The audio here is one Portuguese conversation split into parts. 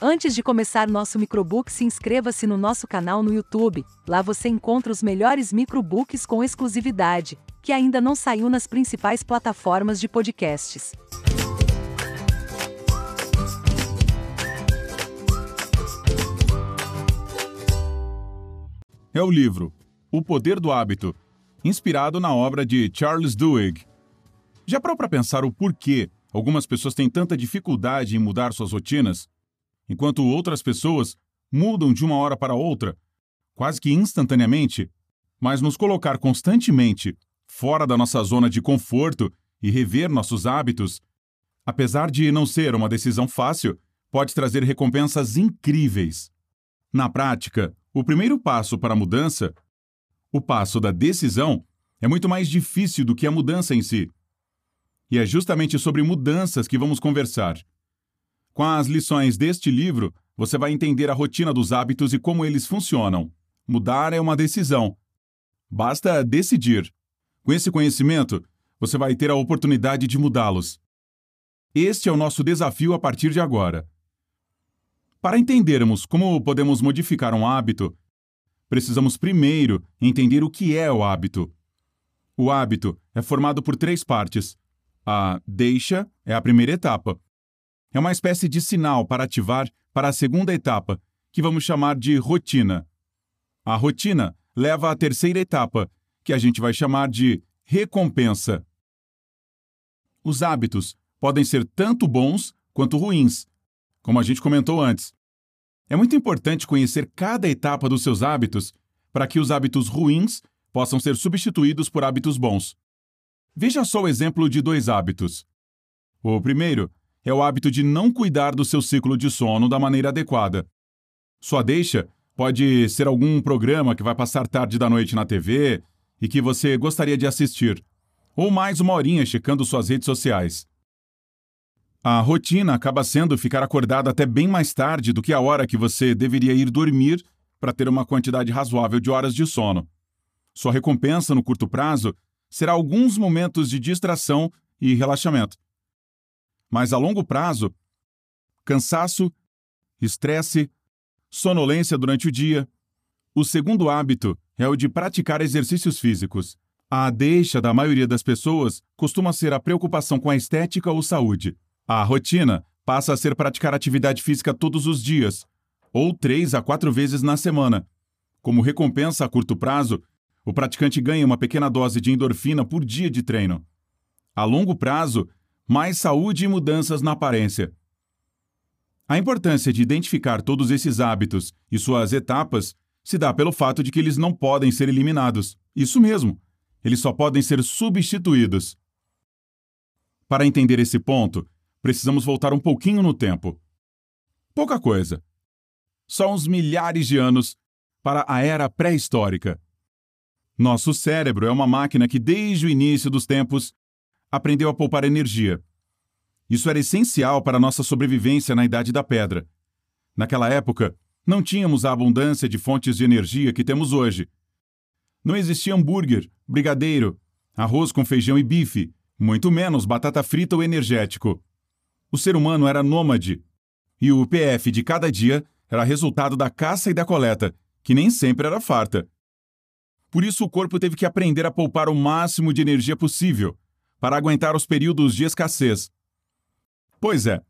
Antes de começar nosso microbook, se inscreva-se no nosso canal no YouTube. Lá você encontra os melhores microbooks com exclusividade, que ainda não saiu nas principais plataformas de podcasts. É o livro O Poder do Hábito, inspirado na obra de Charles Duhigg. Já parou para pensar o porquê algumas pessoas têm tanta dificuldade em mudar suas rotinas? Enquanto outras pessoas mudam de uma hora para outra, quase que instantaneamente, mas nos colocar constantemente fora da nossa zona de conforto e rever nossos hábitos, apesar de não ser uma decisão fácil, pode trazer recompensas incríveis. Na prática, o primeiro passo para a mudança, o passo da decisão, é muito mais difícil do que a mudança em si. E é justamente sobre mudanças que vamos conversar. Com as lições deste livro, você vai entender a rotina dos hábitos e como eles funcionam. Mudar é uma decisão. Basta decidir. Com esse conhecimento, você vai ter a oportunidade de mudá-los. Este é o nosso desafio a partir de agora. Para entendermos como podemos modificar um hábito, precisamos primeiro entender o que é o hábito. O hábito é formado por três partes. A deixa é a primeira etapa. É uma espécie de sinal para ativar para a segunda etapa, que vamos chamar de rotina. A rotina leva à terceira etapa, que a gente vai chamar de recompensa. Os hábitos podem ser tanto bons quanto ruins, como a gente comentou antes. É muito importante conhecer cada etapa dos seus hábitos para que os hábitos ruins possam ser substituídos por hábitos bons. Veja só o exemplo de dois hábitos. O primeiro é o hábito de não cuidar do seu ciclo de sono da maneira adequada. Sua deixa pode ser algum programa que vai passar tarde da noite na TV e que você gostaria de assistir, ou mais uma horinha checando suas redes sociais. A rotina acaba sendo ficar acordado até bem mais tarde do que a hora que você deveria ir dormir para ter uma quantidade razoável de horas de sono. Sua recompensa no curto prazo será alguns momentos de distração e relaxamento. Mas a longo prazo, cansaço, estresse, sonolência durante o dia. O segundo hábito é o de praticar exercícios físicos. A deixa da maioria das pessoas costuma ser a preocupação com a estética ou saúde. A rotina passa a ser praticar atividade física todos os dias, ou três a quatro vezes na semana. Como recompensa a curto prazo, o praticante ganha uma pequena dose de endorfina por dia de treino. A longo prazo, mais saúde e mudanças na aparência. A importância de identificar todos esses hábitos e suas etapas se dá pelo fato de que eles não podem ser eliminados. Isso mesmo, eles só podem ser substituídos. Para entender esse ponto, precisamos voltar um pouquinho no tempo. Pouca coisa. Só uns milhares de anos para a era pré-histórica. Nosso cérebro é uma máquina que, desde o início dos tempos, aprendeu a poupar energia. Isso era essencial para nossa sobrevivência na Idade da Pedra. Naquela época, não tínhamos a abundância de fontes de energia que temos hoje. Não existia hambúrguer, brigadeiro, arroz com feijão e bife, muito menos batata frita ou energético. O ser humano era nômade, e o PF de cada dia era resultado da caça e da coleta, que nem sempre era farta. Por isso, o corpo teve que aprender a poupar o máximo de energia possível para aguentar os períodos de escassez. Pois é,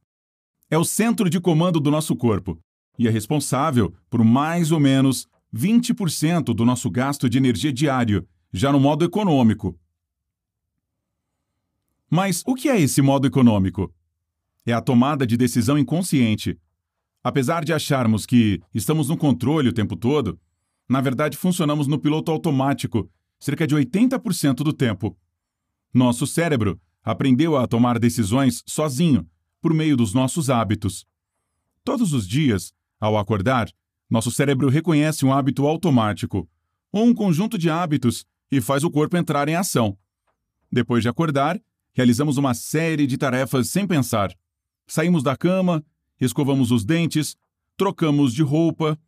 é o centro de comando do nosso corpo e é responsável por mais ou menos 20% do nosso gasto de energia diário, já no modo econômico. Mas o que é esse modo econômico? É a tomada de decisão inconsciente. Apesar de acharmos que estamos no controle o tempo todo, na verdade funcionamos no piloto automático cerca de 80% do tempo. Nosso cérebro aprendeu a tomar decisões sozinho, por meio dos nossos hábitos. Todos os dias, ao acordar, nosso cérebro reconhece um hábito automático, ou um conjunto de hábitos, e faz o corpo entrar em ação. Depois de acordar, realizamos uma série de tarefas sem pensar. Saímos da cama, escovamos os dentes, trocamos de roupa,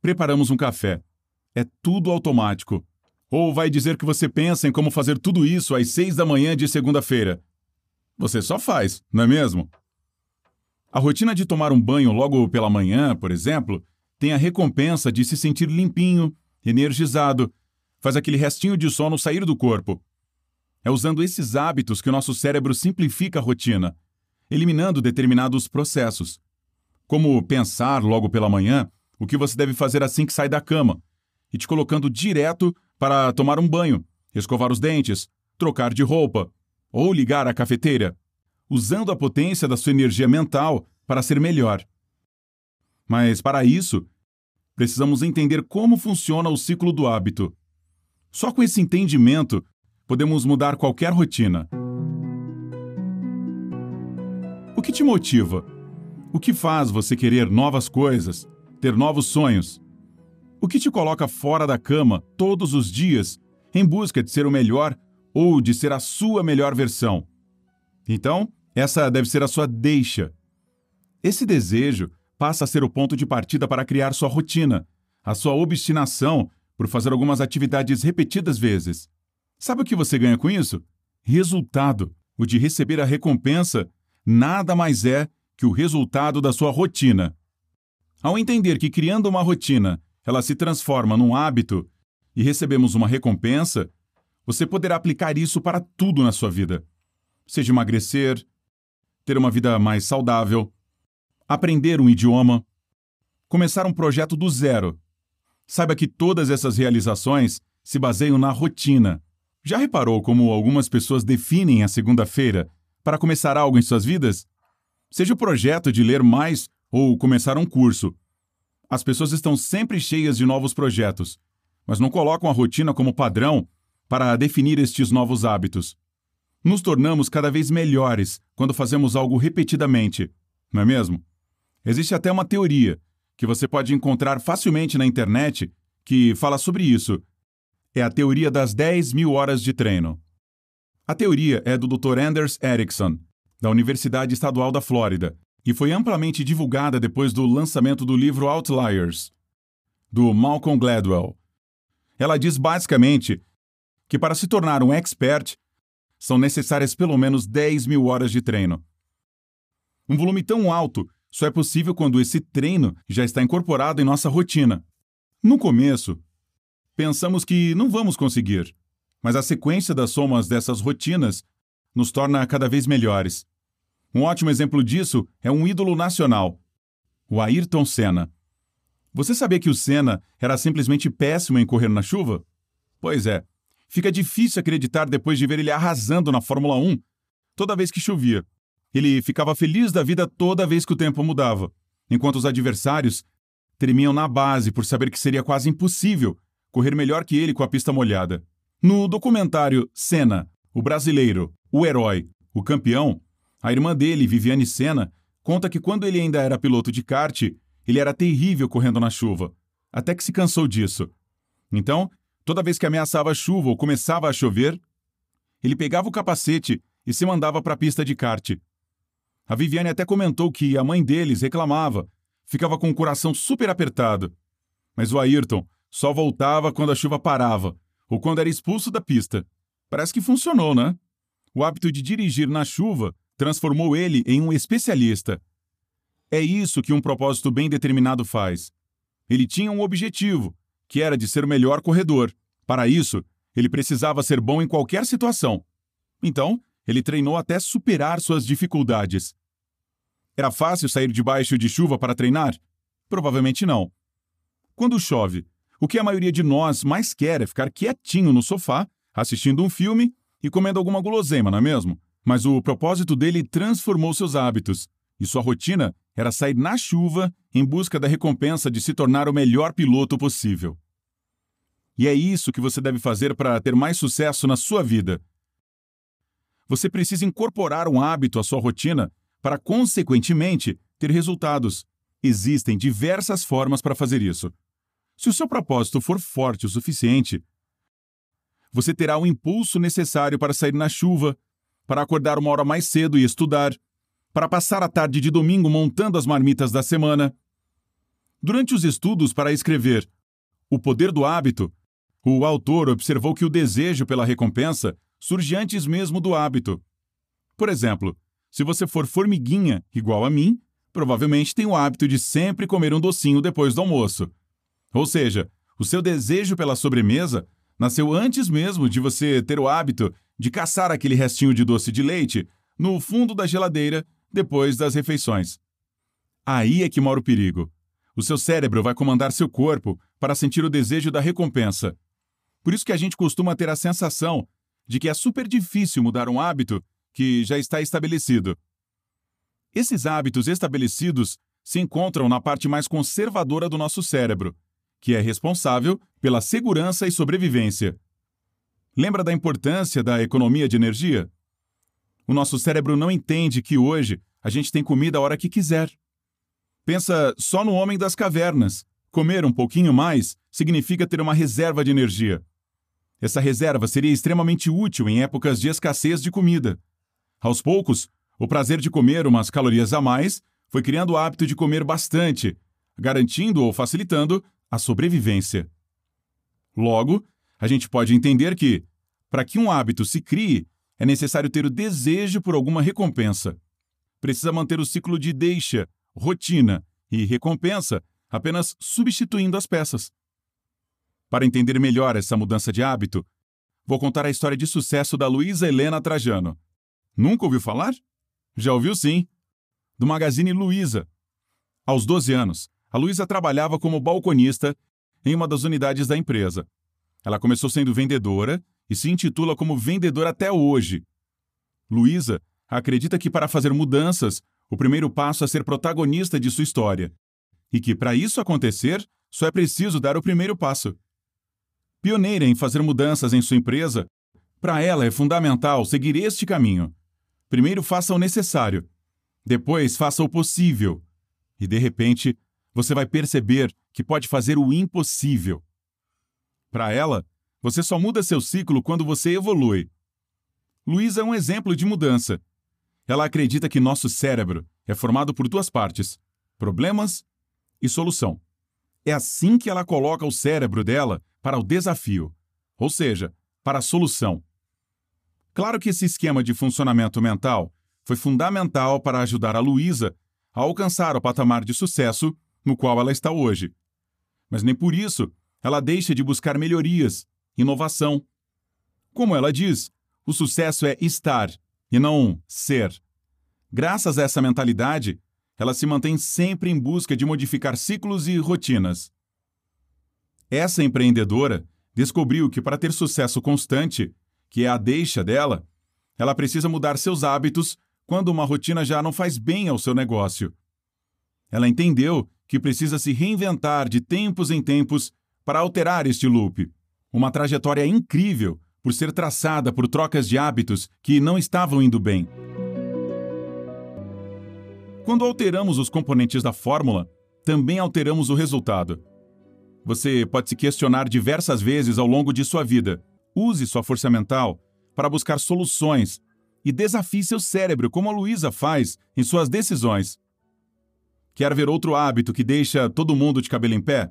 preparamos um café. É tudo automático. Ou vai dizer que você pensa em como fazer tudo isso às seis da manhã de segunda-feira? Você só faz, não é mesmo? A rotina de tomar um banho logo pela manhã, por exemplo, tem a recompensa de se sentir limpinho, energizado, faz aquele restinho de sono sair do corpo. É usando esses hábitos que o nosso cérebro simplifica a rotina, eliminando determinados processos. Como pensar logo pela manhã o que você deve fazer assim que sai da cama, e te colocando direto para tomar um banho, escovar os dentes, trocar de roupa ou ligar a cafeteira usando a potência da sua energia mental para ser melhor. Mas, para isso, precisamos entender como funciona o ciclo do hábito. Só com esse entendimento podemos mudar qualquer rotina. O que te motiva? O que faz você querer novas coisas, ter novos sonhos? O que te coloca fora da cama todos os dias em busca de ser o melhor ou de ser a sua melhor versão? Então, essa deve ser a sua deixa. Esse desejo passa a ser o ponto de partida para criar sua rotina, a sua obstinação por fazer algumas atividades repetidas vezes. Sabe o que você ganha com isso? Resultado. O de receber a recompensa nada mais é que o resultado da sua rotina. Ao entender que criando uma rotina, ela se transforma num hábito e recebemos uma recompensa, você poderá aplicar isso para tudo na sua vida. Seja emagrecer, ter uma vida mais saudável, aprender um idioma, começar um projeto do zero. Saiba que todas essas realizações se baseiam na rotina. Já reparou como algumas pessoas definem a segunda-feira para começar algo em suas vidas? Seja o projeto de ler mais ou começar um curso. As pessoas estão sempre cheias de novos projetos, mas não colocam a rotina como padrão para definir estes novos hábitos. Nos tornamos cada vez melhores quando fazemos algo repetidamente, não é mesmo? Existe até uma teoria que você pode encontrar facilmente na internet que fala sobre isso. É a teoria das 10 mil horas de treino. A teoria é do Dr. Anders Ericsson, da Universidade Estadual da Flórida, e foi amplamente divulgada depois do lançamento do livro Outliers, do Malcolm Gladwell. Ela diz basicamente que para se tornar um expert, são necessárias pelo menos 10 mil horas de treino. Um volume tão alto só é possível quando esse treino já está incorporado em nossa rotina. No começo, pensamos que não vamos conseguir, mas a sequência das somas dessas rotinas nos torna cada vez melhores. Um ótimo exemplo disso é um ídolo nacional, o Ayrton Senna. Você sabia que o Senna era simplesmente péssimo em correr na chuva? Pois é, Fica difícil acreditar depois de ver ele arrasando na Fórmula 1 toda vez que chovia. Ele ficava feliz da vida toda vez que o tempo mudava, enquanto os adversários tremiam na base por saber que seria quase impossível correr melhor que ele com a pista molhada. No documentário Senna, o brasileiro, o herói, o campeão, a irmã dele, Viviane Senna, conta que quando ele ainda era piloto de kart, ele era terrível correndo na chuva, até que se cansou disso. Então, Toda vez que ameaçava chuva ou começava a chover, ele pegava o capacete e se mandava para a pista de kart. A Viviane até comentou que a mãe deles reclamava, ficava com o coração super apertado. Mas o Ayrton só voltava quando a chuva parava ou quando era expulso da pista. Parece que funcionou, né? O hábito de dirigir na chuva transformou ele em um especialista. É isso que um propósito bem determinado faz. Ele tinha um objetivo, que era de ser o melhor corredor. Para isso, ele precisava ser bom em qualquer situação. Então, ele treinou até superar suas dificuldades. Era fácil sair debaixo de chuva para treinar? Provavelmente não. Quando chove, o que a maioria de nós mais quer é ficar quietinho no sofá, assistindo um filme e comendo alguma guloseima, não é mesmo? Mas o propósito dele transformou seus hábitos, e sua rotina era sair na chuva em busca da recompensa de se tornar o melhor piloto possível. E é isso que você deve fazer para ter mais sucesso na sua vida. Você precisa incorporar um hábito à sua rotina para, consequentemente, ter resultados. Existem diversas formas para fazer isso. Se o seu propósito for forte o suficiente, você terá o impulso necessário para sair na chuva, para acordar uma hora mais cedo e estudar, para passar a tarde de domingo montando as marmitas da semana. Durante os estudos para escrever O Poder do Hábito, o autor observou que o desejo pela recompensa surge antes mesmo do hábito. Por exemplo, se você for formiguinha igual a mim, provavelmente tem o hábito de sempre comer um docinho depois do almoço. Ou seja, o seu desejo pela sobremesa nasceu antes mesmo de você ter o hábito de caçar aquele restinho de doce de leite no fundo da geladeira depois das refeições. Aí é que mora o perigo. O seu cérebro vai comandar seu corpo para sentir o desejo da recompensa. Por isso que a gente costuma ter a sensação de que é super difícil mudar um hábito que já está estabelecido. Esses hábitos estabelecidos se encontram na parte mais conservadora do nosso cérebro, que é responsável pela segurança e sobrevivência. Lembra da importância da economia de energia? O nosso cérebro não entende que hoje a gente tem comida a hora que quiser. Pensa só no homem das cavernas. Comer um pouquinho mais significa ter uma reserva de energia. Essa reserva seria extremamente útil em épocas de escassez de comida. Aos poucos, o prazer de comer umas calorias a mais foi criando o hábito de comer bastante, garantindo ou facilitando a sobrevivência. Logo, a gente pode entender que, para que um hábito se crie, é necessário ter o desejo por alguma recompensa. Precisa manter o ciclo de deixa, rotina e recompensa, apenas substituindo as peças. Para entender melhor essa mudança de hábito, vou contar a história de sucesso da Luísa Helena Trajano. Nunca ouviu falar? Já ouviu sim. Do magazine Luiza. Aos 12 anos, a Luísa trabalhava como balconista em uma das unidades da empresa. Ela começou sendo vendedora e se intitula como vendedora até hoje. Luísa acredita que para fazer mudanças, o primeiro passo é ser protagonista de sua história. E que para isso acontecer, só é preciso dar o primeiro passo. Pioneira em fazer mudanças em sua empresa, para ela é fundamental seguir este caminho. Primeiro faça o necessário, depois faça o possível, e de repente você vai perceber que pode fazer o impossível. Para ela, você só muda seu ciclo quando você evolui. Luísa é um exemplo de mudança. Ela acredita que nosso cérebro é formado por duas partes: problemas e solução. É assim que ela coloca o cérebro dela para o desafio, ou seja, para a solução. Claro que esse esquema de funcionamento mental foi fundamental para ajudar a Luísa a alcançar o patamar de sucesso no qual ela está hoje. Mas nem por isso ela deixa de buscar melhorias, inovação. Como ela diz, o sucesso é estar e não ser. Graças a essa mentalidade, ela se mantém sempre em busca de modificar ciclos e rotinas. Essa empreendedora descobriu que para ter sucesso constante, que é a deixa dela, ela precisa mudar seus hábitos quando uma rotina já não faz bem ao seu negócio. Ela entendeu que precisa se reinventar de tempos em tempos para alterar este loop. Uma trajetória incrível por ser traçada por trocas de hábitos que não estavam indo bem. Quando alteramos os componentes da fórmula, também alteramos o resultado. Você pode se questionar diversas vezes ao longo de sua vida Use sua força mental para buscar soluções e desafie seu cérebro, como a Luísa faz em suas decisões. Quer ver outro hábito que deixa todo mundo de cabelo em pé?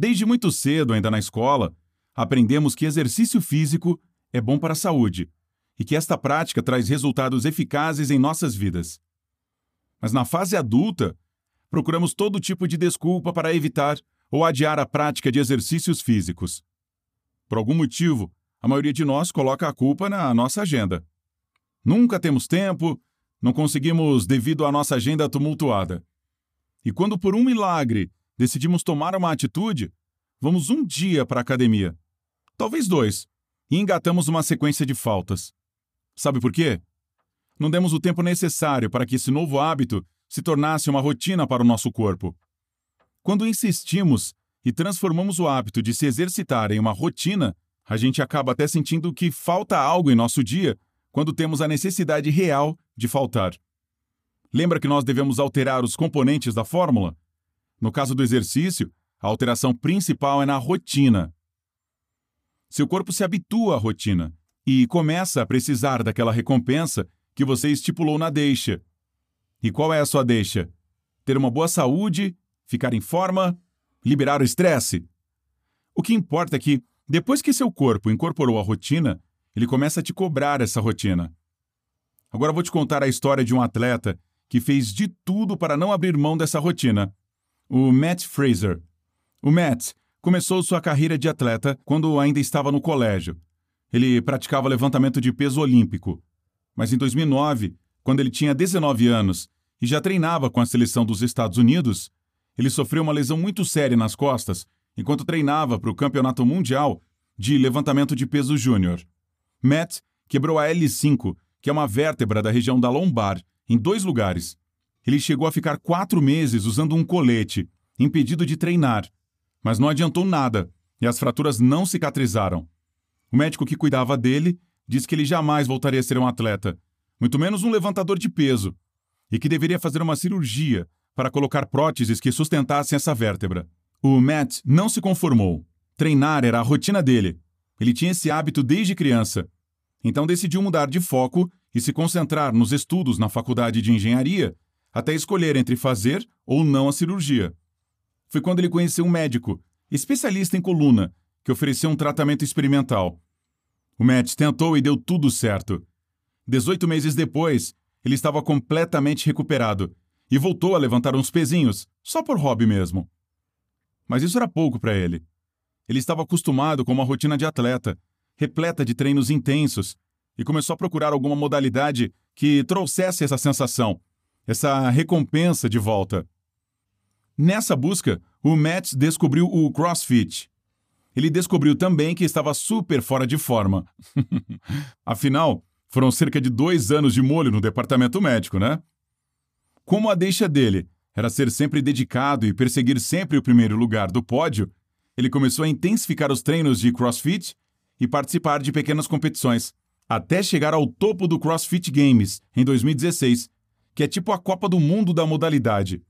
Desde muito cedo, ainda na escola, aprendemos que exercício físico é bom para a saúde e que esta prática traz resultados eficazes em nossas vidas. Mas na fase adulta, procuramos todo tipo de desculpa para evitar ou adiar a prática de exercícios físicos. Por algum motivo, a maioria de nós coloca a culpa na nossa agenda. Nunca temos tempo, não conseguimos devido à nossa agenda tumultuada. E quando por um milagre decidimos tomar uma atitude, vamos um dia para a academia, talvez dois, e engatamos uma sequência de faltas. Sabe por quê? Não demos o tempo necessário para que esse novo hábito se tornasse uma rotina para o nosso corpo. Quando insistimos e transformamos o hábito de se exercitar em uma rotina, a gente acaba até sentindo que falta algo em nosso dia quando temos a necessidade real de faltar. Lembra que nós devemos alterar os componentes da fórmula? No caso do exercício, a alteração principal é na rotina. Seu corpo se habitua à rotina e começa a precisar daquela recompensa que você estipulou na deixa. E qual é a sua deixa? Ter uma boa saúde, ficar em forma liberar o estresse? O que importa é que, depois que seu corpo incorporou a rotina, ele começa a te cobrar essa rotina. Agora vou te contar a história de um atleta que fez de tudo para não abrir mão dessa rotina. O Matt Fraser. O Matt começou sua carreira de atleta quando ainda estava no colégio. Ele praticava levantamento de peso olímpico. Mas em 2009, quando ele tinha 19 anos e já treinava com a seleção dos Estados Unidos, ele sofreu uma lesão muito séria nas costas enquanto treinava para o Campeonato Mundial de Levantamento de Peso Júnior. Matt quebrou a L5, que é uma vértebra da região da lombar, em dois lugares. Ele chegou a ficar quatro meses usando um colete, impedido de treinar. Mas não adiantou nada e as fraturas não cicatrizaram. O médico que cuidava dele disse que ele jamais voltaria a ser um atleta, muito menos um levantador de peso, e que deveria fazer uma cirurgia para colocar próteses que sustentassem essa vértebra. O Matt não se conformou. Treinar era a rotina dele. Ele tinha esse hábito desde criança. Então decidiu mudar de foco e se concentrar nos estudos na faculdade de engenharia, até escolher entre fazer ou não a cirurgia. Foi quando ele conheceu um médico, especialista em coluna, que ofereceu um tratamento experimental. O Matt tentou e deu tudo certo. Dezoito meses depois, ele estava completamente recuperado e voltou a levantar uns pezinhos, só por hobby mesmo. Mas isso era pouco para ele. Ele estava acostumado com uma rotina de atleta, repleta de treinos intensos, e começou a procurar alguma modalidade que trouxesse essa sensação, essa recompensa de volta. Nessa busca, o Matt descobriu o CrossFit. Ele descobriu também que estava super fora de forma. Afinal, foram cerca de dois anos de molho no departamento médico, né? Como a deixa dele era ser sempre dedicado e perseguir sempre o primeiro lugar do pódio, ele começou a intensificar os treinos de CrossFit e participar de pequenas competições, até chegar ao topo do CrossFit Games em 2016, que é tipo a Copa do Mundo da modalidade.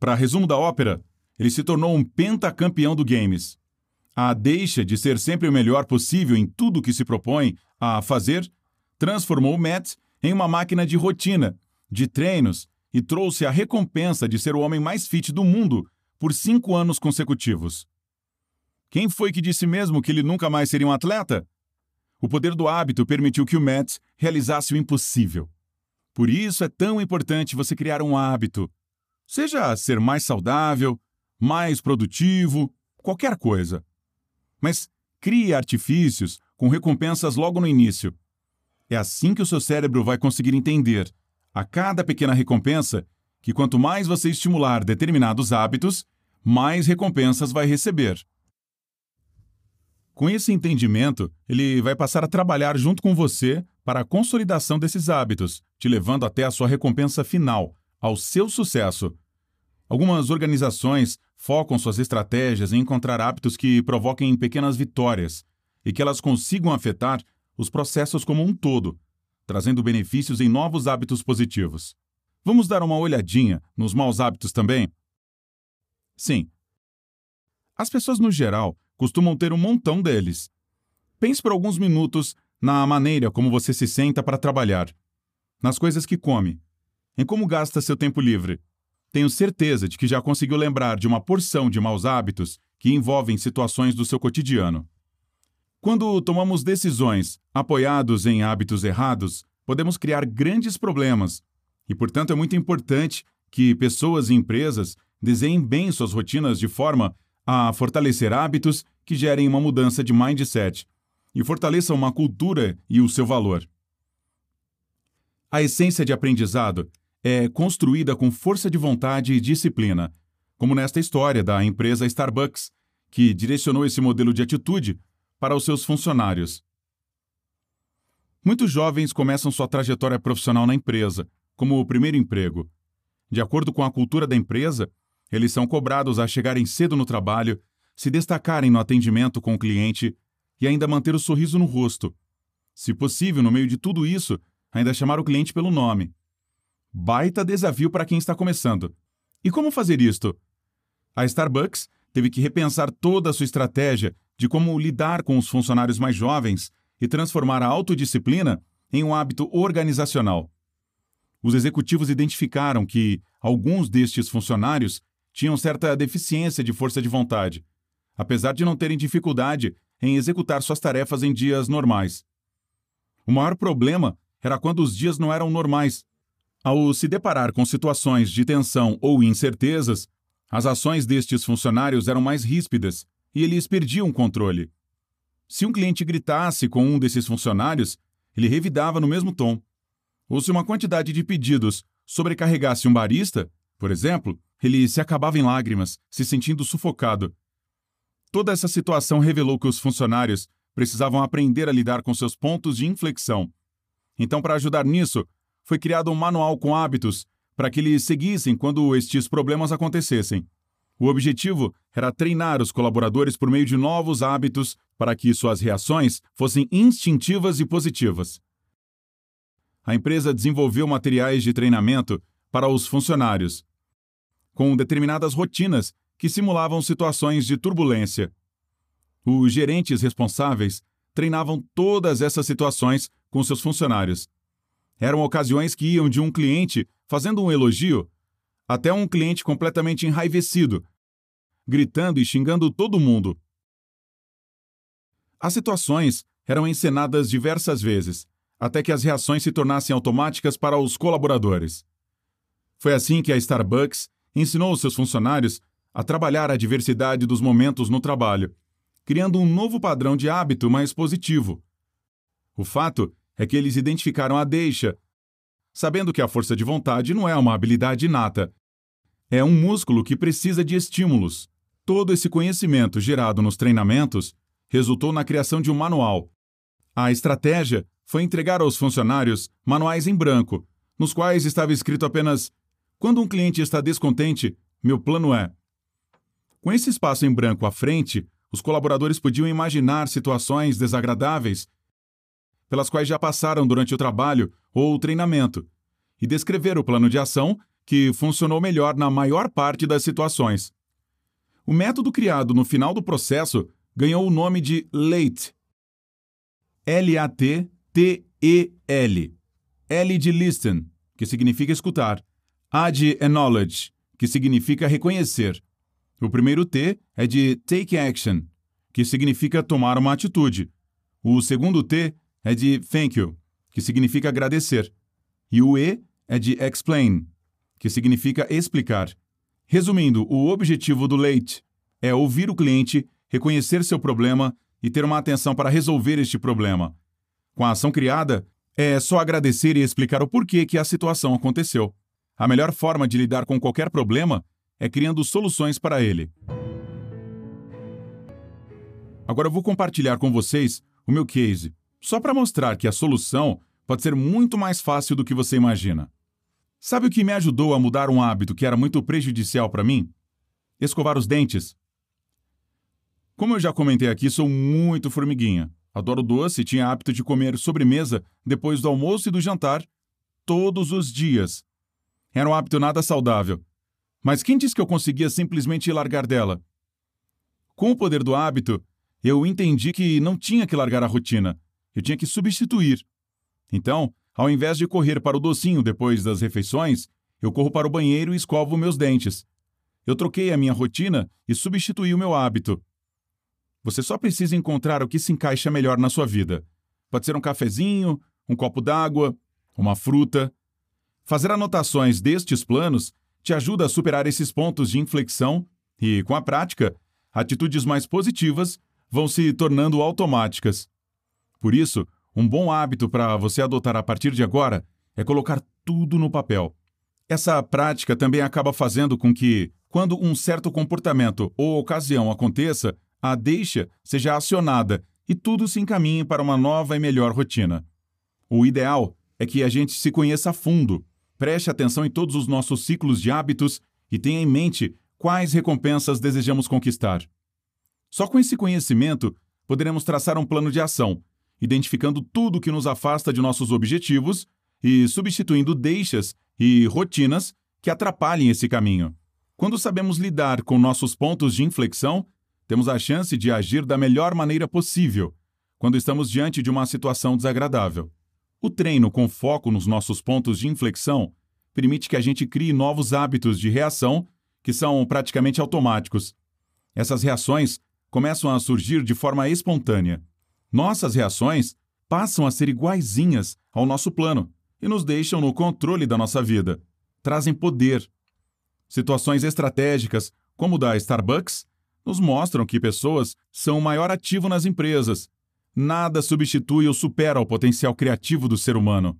Para resumo da ópera, ele se tornou um pentacampeão do Games. A deixa de ser sempre o melhor possível em tudo que se propõe a fazer transformou o Matt em uma máquina de rotina, de treinos e trouxe a recompensa de ser o homem mais fit do mundo por cinco anos consecutivos. Quem foi que disse mesmo que ele nunca mais seria um atleta? O poder do hábito permitiu que o Matt realizasse o impossível. Por isso é tão importante você criar um hábito. Seja ser mais saudável, mais produtivo, qualquer coisa. Mas crie artifícios com recompensas logo no início. É assim que o seu cérebro vai conseguir entender a cada pequena recompensa que quanto mais você estimular determinados hábitos, mais recompensas vai receber. Com esse entendimento, ele vai passar a trabalhar junto com você para a consolidação desses hábitos, te levando até a sua recompensa final, ao seu sucesso. Algumas organizações focam suas estratégias em encontrar hábitos que provoquem pequenas vitórias e que elas consigam afetar os processos como um todo, trazendo benefícios em novos hábitos positivos. Vamos dar uma olhadinha nos maus hábitos também? Sim. As pessoas, no geral, costumam ter um montão deles. Pense por alguns minutos na maneira como você se senta para trabalhar, nas coisas que come, em como gasta seu tempo livre. Tenho certeza de que já conseguiu lembrar de uma porção de maus hábitos que envolvem situações do seu cotidiano. Quando tomamos decisões apoiados em hábitos errados, podemos criar grandes problemas. E, portanto, é muito importante que pessoas e empresas desenhem bem suas rotinas de forma a fortalecer hábitos que gerem uma mudança de mindset e fortaleçam uma cultura e o seu valor. A essência de aprendizado é construída com força de vontade e disciplina, como nesta história da empresa Starbucks, que direcionou esse modelo de atitude para os seus funcionários. Muitos jovens começam sua trajetória profissional na empresa, como o primeiro emprego. De acordo com a cultura da empresa, eles são cobrados a chegarem cedo no trabalho, se destacarem no atendimento com o cliente e ainda manter o sorriso no rosto. Se possível, no meio de tudo isso, ainda chamar o cliente pelo nome. Baita desafio para quem está começando. E como fazer isto? A Starbucks teve que repensar toda a sua estratégia de como lidar com os funcionários mais jovens e transformar a autodisciplina em um hábito organizacional. Os executivos identificaram que alguns destes funcionários tinham certa deficiência de força de vontade, apesar de não terem dificuldade em executar suas tarefas em dias normais. O maior problema era quando os dias não eram normais, Ao se deparar com situações de tensão ou incertezas, as ações destes funcionários eram mais ríspidas e eles perdiam o controle. Se um cliente gritasse com um desses funcionários, ele revidava no mesmo tom. Ou se uma quantidade de pedidos sobrecarregasse um barista, por exemplo, ele se acabava em lágrimas, se sentindo sufocado. Toda essa situação revelou que os funcionários precisavam aprender a lidar com seus pontos de inflexão. Então, para ajudar nisso, foi criado um manual com hábitos para que eles seguissem quando estes problemas acontecessem. O objetivo era treinar os colaboradores por meio de novos hábitos para que suas reações fossem instintivas e positivas. A empresa desenvolveu materiais de treinamento para os funcionários, com determinadas rotinas que simulavam situações de turbulência. Os gerentes responsáveis treinavam todas essas situações com seus funcionários. Eram ocasiões que iam de um cliente fazendo um elogio até um cliente completamente enraivecido, gritando e xingando todo mundo. As situações eram encenadas diversas vezes, até que as reações se tornassem automáticas para os colaboradores. Foi assim que a Starbucks ensinou seus funcionários a trabalhar a diversidade dos momentos no trabalho, criando um novo padrão de hábito mais positivo. O fato é que eles identificaram a deixa, sabendo que a força de vontade não é uma habilidade inata. É um músculo que precisa de estímulos. Todo esse conhecimento gerado nos treinamentos resultou na criação de um manual. A estratégia foi entregar aos funcionários manuais em branco, nos quais estava escrito apenas quando um cliente está descontente, meu plano é. Com esse espaço em branco à frente, os colaboradores podiam imaginar situações desagradáveis pelas quais já passaram durante o trabalho ou o treinamento e descrever o plano de ação que funcionou melhor na maior parte das situações. O método criado no final do processo ganhou o nome de LATE. L-A-T-T-E-L. L de listen, que significa escutar, a de acknowledge, que significa reconhecer. O primeiro T é de take action, que significa tomar uma atitude. O segundo T é de thank you, que significa agradecer. E o E é de explain, que significa explicar. Resumindo, o objetivo do late é ouvir o cliente, reconhecer seu problema e ter uma atenção para resolver este problema. Com a ação criada, é só agradecer e explicar o porquê que a situação aconteceu. A melhor forma de lidar com qualquer problema é criando soluções para ele. Agora eu vou compartilhar com vocês o meu case, só para mostrar que a solução pode ser muito mais fácil do que você imagina. Sabe o que me ajudou a mudar um hábito que era muito prejudicial para mim? Escovar os dentes. Como eu já comentei aqui, sou muito formiguinha. Adoro doce e tinha hábito de comer sobremesa depois do almoço e do jantar todos os dias. Era um hábito nada saudável. Mas quem disse que eu conseguia simplesmente largar dela? Com o poder do hábito, eu entendi que não tinha que largar a rotina, eu tinha que substituir. Então, ao invés de correr para o docinho depois das refeições, eu corro para o banheiro e escovo meus dentes. Eu troquei a minha rotina e substituí o meu hábito. Você só precisa encontrar o que se encaixa melhor na sua vida. Pode ser um cafezinho, um copo d'água, uma fruta, Fazer anotações destes planos te ajuda a superar esses pontos de inflexão e, com a prática, atitudes mais positivas vão se tornando automáticas. Por isso, um bom hábito para você adotar a partir de agora é colocar tudo no papel. Essa prática também acaba fazendo com que, quando um certo comportamento ou ocasião aconteça, a deixa seja acionada e tudo se encaminhe para uma nova e melhor rotina. O ideal é que a gente se conheça a fundo Preste atenção em todos os nossos ciclos de hábitos e tenha em mente quais recompensas desejamos conquistar. Só com esse conhecimento poderemos traçar um plano de ação, identificando tudo que nos afasta de nossos objetivos e substituindo deixas e rotinas que atrapalhem esse caminho. Quando sabemos lidar com nossos pontos de inflexão, temos a chance de agir da melhor maneira possível quando estamos diante de uma situação desagradável. O treino com foco nos nossos pontos de inflexão permite que a gente crie novos hábitos de reação que são praticamente automáticos. Essas reações começam a surgir de forma espontânea. Nossas reações passam a ser iguaizinhas ao nosso plano, e nos deixam no controle da nossa vida. Trazem poder. Situações estratégicas, como o da Starbucks, nos mostram que pessoas são o maior ativo nas empresas. Nada substitui ou supera o potencial criativo do ser humano.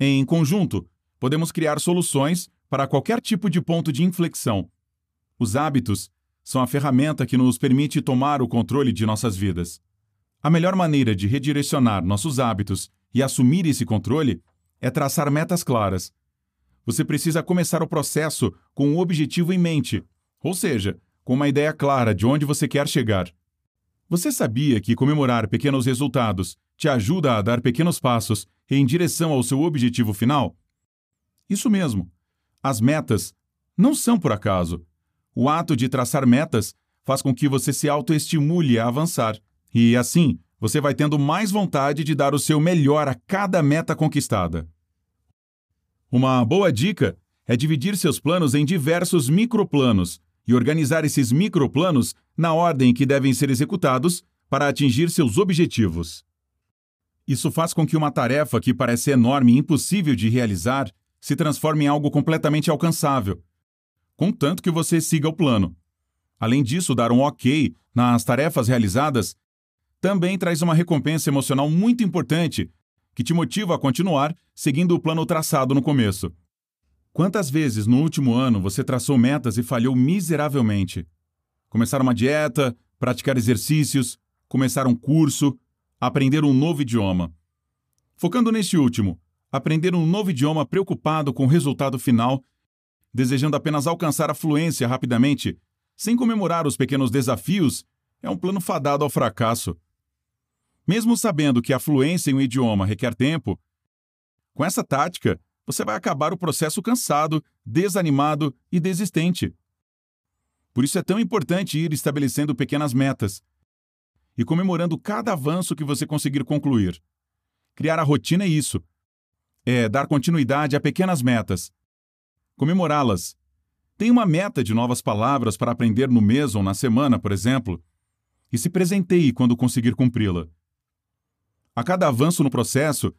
Em conjunto, podemos criar soluções para qualquer tipo de ponto de inflexão. Os hábitos são a ferramenta que nos permite tomar o controle de nossas vidas. A melhor maneira de redirecionar nossos hábitos e assumir esse controle é traçar metas claras. Você precisa começar o processo com um objetivo em mente, ou seja, com uma ideia clara de onde você quer chegar. Você sabia que comemorar pequenos resultados te ajuda a dar pequenos passos em direção ao seu objetivo final? Isso mesmo. As metas não são por acaso. O ato de traçar metas faz com que você se autoestimule a avançar. E assim, você vai tendo mais vontade de dar o seu melhor a cada meta conquistada. Uma boa dica é dividir seus planos em diversos microplanos e organizar esses microplanos na ordem que devem ser executados para atingir seus objetivos. Isso faz com que uma tarefa que parece enorme e impossível de realizar se transforme em algo completamente alcançável, contanto que você siga o plano. Além disso, dar um ok nas tarefas realizadas também traz uma recompensa emocional muito importante que te motiva a continuar seguindo o plano traçado no começo. Quantas vezes no último ano você traçou metas e falhou miseravelmente? Começar uma dieta, praticar exercícios, começar um curso, aprender um novo idioma. Focando neste último, aprender um novo idioma preocupado com o resultado final, desejando apenas alcançar a fluência rapidamente, sem comemorar os pequenos desafios, é um plano fadado ao fracasso. Mesmo sabendo que a fluência em um idioma requer tempo, com essa tática, você vai acabar o processo cansado, desanimado e desistente. Por isso é tão importante ir estabelecendo pequenas metas e comemorando cada avanço que você conseguir concluir. Criar a rotina é isso. É dar continuidade a pequenas metas. Comemorá-las. Tem uma meta de novas palavras para aprender no mês ou na semana, por exemplo, e se presenteie quando conseguir cumpri-la. A cada avanço no processo,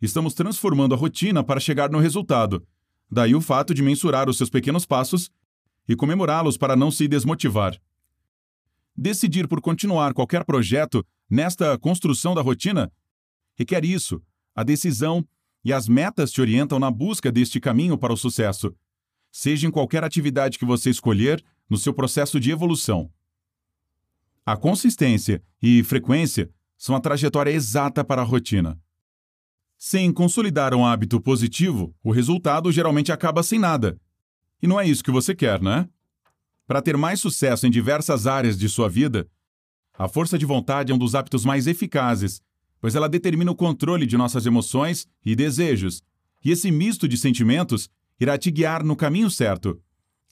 estamos transformando a rotina para chegar no resultado. Daí o fato de mensurar os seus pequenos passos e comemorá-los para não se desmotivar. Decidir por continuar qualquer projeto nesta construção da rotina requer isso. A decisão e as metas te orientam na busca deste caminho para o sucesso, seja em qualquer atividade que você escolher no seu processo de evolução. A consistência e frequência são a trajetória exata para a rotina. Sem consolidar um hábito positivo, o resultado geralmente acaba sem nada. E não é isso que você quer, né? Para ter mais sucesso em diversas áreas de sua vida, a força de vontade é um dos hábitos mais eficazes, pois ela determina o controle de nossas emoções e desejos, e esse misto de sentimentos irá te guiar no caminho certo.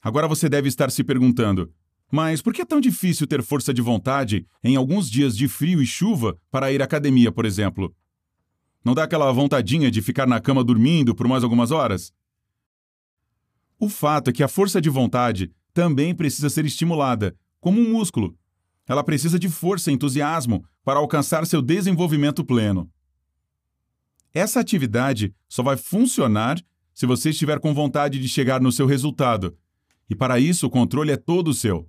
Agora você deve estar se perguntando: mas por que é tão difícil ter força de vontade em alguns dias de frio e chuva para ir à academia, por exemplo? Não dá aquela vontadinha de ficar na cama dormindo por mais algumas horas? O fato é que a força de vontade também precisa ser estimulada, como um músculo. Ela precisa de força e entusiasmo para alcançar seu desenvolvimento pleno. Essa atividade só vai funcionar se você estiver com vontade de chegar no seu resultado. E para isso o controle é todo seu.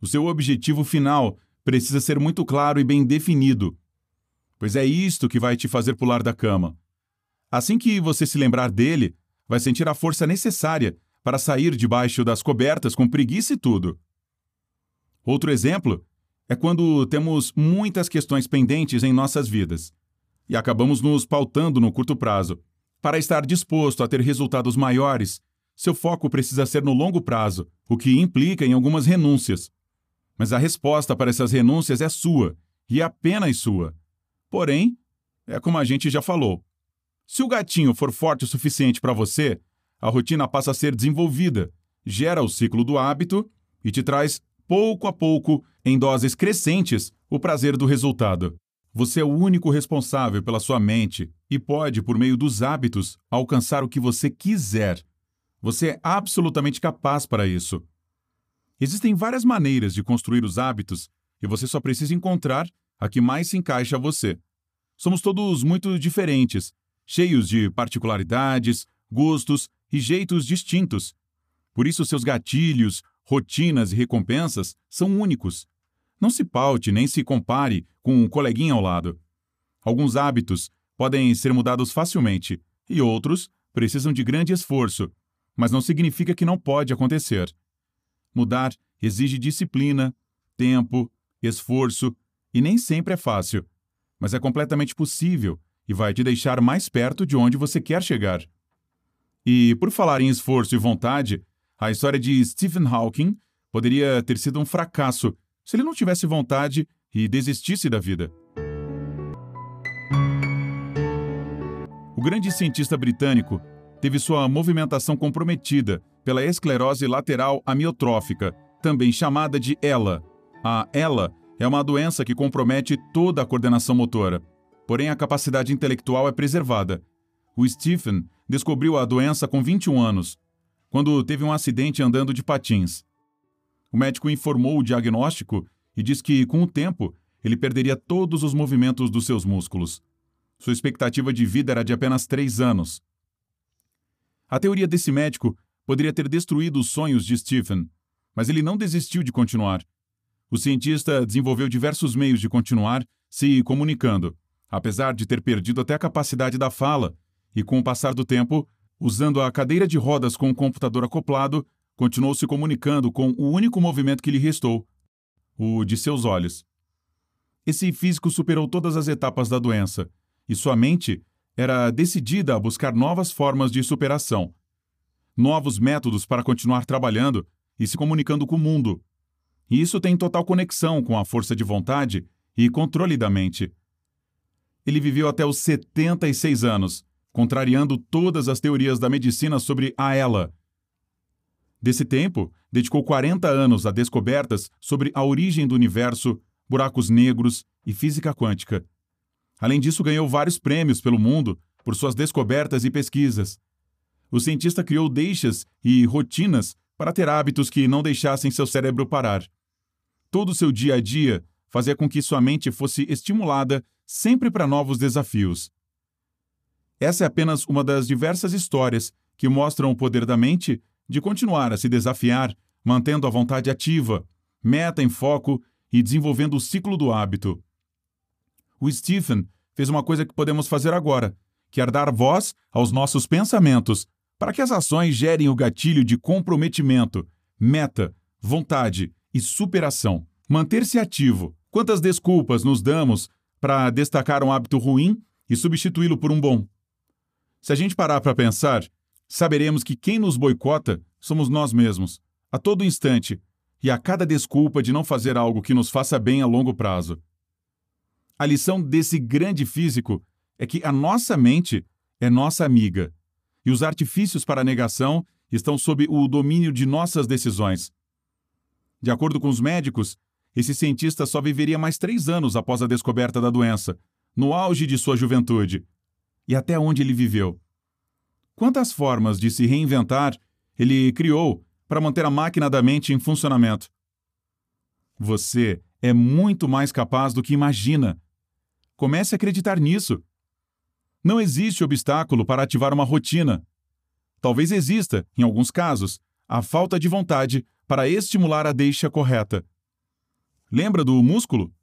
O seu objetivo final precisa ser muito claro e bem definido, pois é isto que vai te fazer pular da cama. Assim que você se lembrar dele, vai sentir a força necessária para sair debaixo das cobertas com preguiça e tudo. Outro exemplo é quando temos muitas questões pendentes em nossas vidas e acabamos nos pautando no curto prazo. Para estar disposto a ter resultados maiores, seu foco precisa ser no longo prazo, o que implica em algumas renúncias. Mas a resposta para essas renúncias é sua, e apenas sua. Porém, é como a gente já falou. Se o gatinho for forte o suficiente para você, a rotina passa a ser desenvolvida, gera o ciclo do hábito e te traz, pouco a pouco, em doses crescentes, o prazer do resultado. Você é o único responsável pela sua mente e pode, por meio dos hábitos, alcançar o que você quiser. Você é absolutamente capaz para isso. Existem várias maneiras de construir os hábitos e você só precisa encontrar a que mais se encaixa a você. Somos todos muito diferentes, cheios de particularidades, gostos e jeitos distintos. Por isso, seus gatilhos, rotinas e recompensas são únicos. Não se paute nem se compare com um coleguinha ao lado. Alguns hábitos podem ser mudados facilmente e outros precisam de grande esforço, mas não significa que não pode acontecer. Mudar exige disciplina, tempo, esforço e nem sempre é fácil, mas é completamente possível e vai te deixar mais perto de onde você quer chegar. E, por falar em esforço e vontade, a história de Stephen Hawking poderia ter sido um fracasso se ele não tivesse vontade e desistisse da vida. O grande cientista britânico teve sua movimentação comprometida pela esclerose lateral amiotrófica, também chamada de ELA. A ELA é uma doença que compromete toda a coordenação motora, porém a capacidade intelectual é preservada. O Stephen descobriu a doença com 21 anos, quando teve um acidente andando de patins. O médico informou o diagnóstico e disse que, com o tempo, ele perderia todos os movimentos dos seus músculos. Sua expectativa de vida era de apenas três anos. A teoria desse médico poderia ter destruído os sonhos de Stephen, mas ele não desistiu de continuar. O cientista desenvolveu diversos meios de continuar se comunicando, apesar de ter perdido até a capacidade da fala, e com o passar do tempo, usando a cadeira de rodas com o computador acoplado, continuou se comunicando com o único movimento que lhe restou, o de seus olhos. Esse físico superou todas as etapas da doença, e sua mente era decidida a buscar novas formas de superação, novos métodos para continuar trabalhando e se comunicando com o mundo. E isso tem total conexão com a força de vontade e controle da mente. Ele viveu até os 76 anos, contrariando todas as teorias da medicina sobre a ela. Desse tempo, dedicou 40 anos a descobertas sobre a origem do universo, buracos negros e física quântica. Além disso, ganhou vários prêmios pelo mundo por suas descobertas e pesquisas. O cientista criou deixas e rotinas para ter hábitos que não deixassem seu cérebro parar. Todo o seu dia a dia fazia com que sua mente fosse estimulada sempre para novos desafios. Essa é apenas uma das diversas histórias que mostram o poder da mente de continuar a se desafiar, mantendo a vontade ativa, meta em foco e desenvolvendo o ciclo do hábito. O Stephen fez uma coisa que podemos fazer agora, que é dar voz aos nossos pensamentos, para que as ações gerem o gatilho de comprometimento, meta, vontade e superação. Manter-se ativo. Quantas desculpas nos damos para destacar um hábito ruim e substituí-lo por um bom? Se a gente parar para pensar, saberemos que quem nos boicota somos nós mesmos, a todo instante, e a cada desculpa de não fazer algo que nos faça bem a longo prazo. A lição desse grande físico é que a nossa mente é nossa amiga, e os artifícios para a negação estão sob o domínio de nossas decisões. De acordo com os médicos, esse cientista só viveria mais três anos após a descoberta da doença, no auge de sua juventude, e até onde ele viveu. Quantas formas de se reinventar ele criou para manter a máquina da mente em funcionamento? Você é muito mais capaz do que imagina. Comece a acreditar nisso. Não existe obstáculo para ativar uma rotina. Talvez exista, em alguns casos, a falta de vontade para estimular a deixa correta. Lembra do músculo?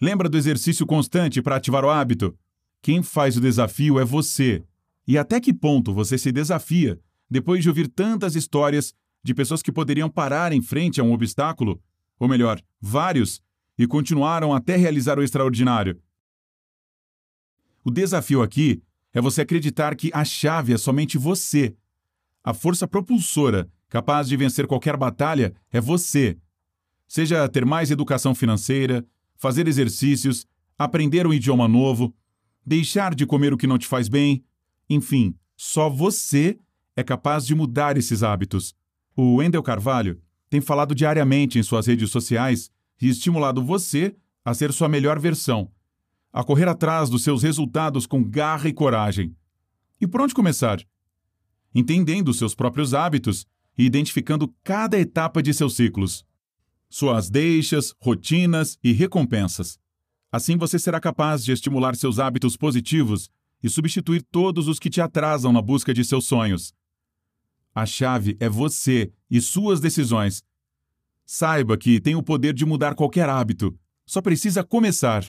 Lembra do exercício constante para ativar o hábito? Quem faz o desafio é você. E até que ponto você se desafia depois de ouvir tantas histórias de pessoas que poderiam parar em frente a um obstáculo, ou melhor, vários, e continuaram até realizar o extraordinário? O desafio aqui é você acreditar que a chave é somente você. A força propulsora capaz de vencer qualquer batalha é você. Seja ter mais educação financeira, fazer exercícios, aprender um idioma novo, deixar de comer o que não te faz bem. Enfim, só você é capaz de mudar esses hábitos. O Wendel Carvalho tem falado diariamente em suas redes sociais e estimulado você a ser sua melhor versão, a correr atrás dos seus resultados com garra e coragem. E por onde começar? Entendendo seus próprios hábitos e identificando cada etapa de seus ciclos, suas deixas, rotinas e recompensas. Assim você será capaz de estimular seus hábitos positivos e substituir todos os que te atrasam na busca de seus sonhos. A chave é você e suas decisões. Saiba que tem o poder de mudar qualquer hábito. Só precisa começar.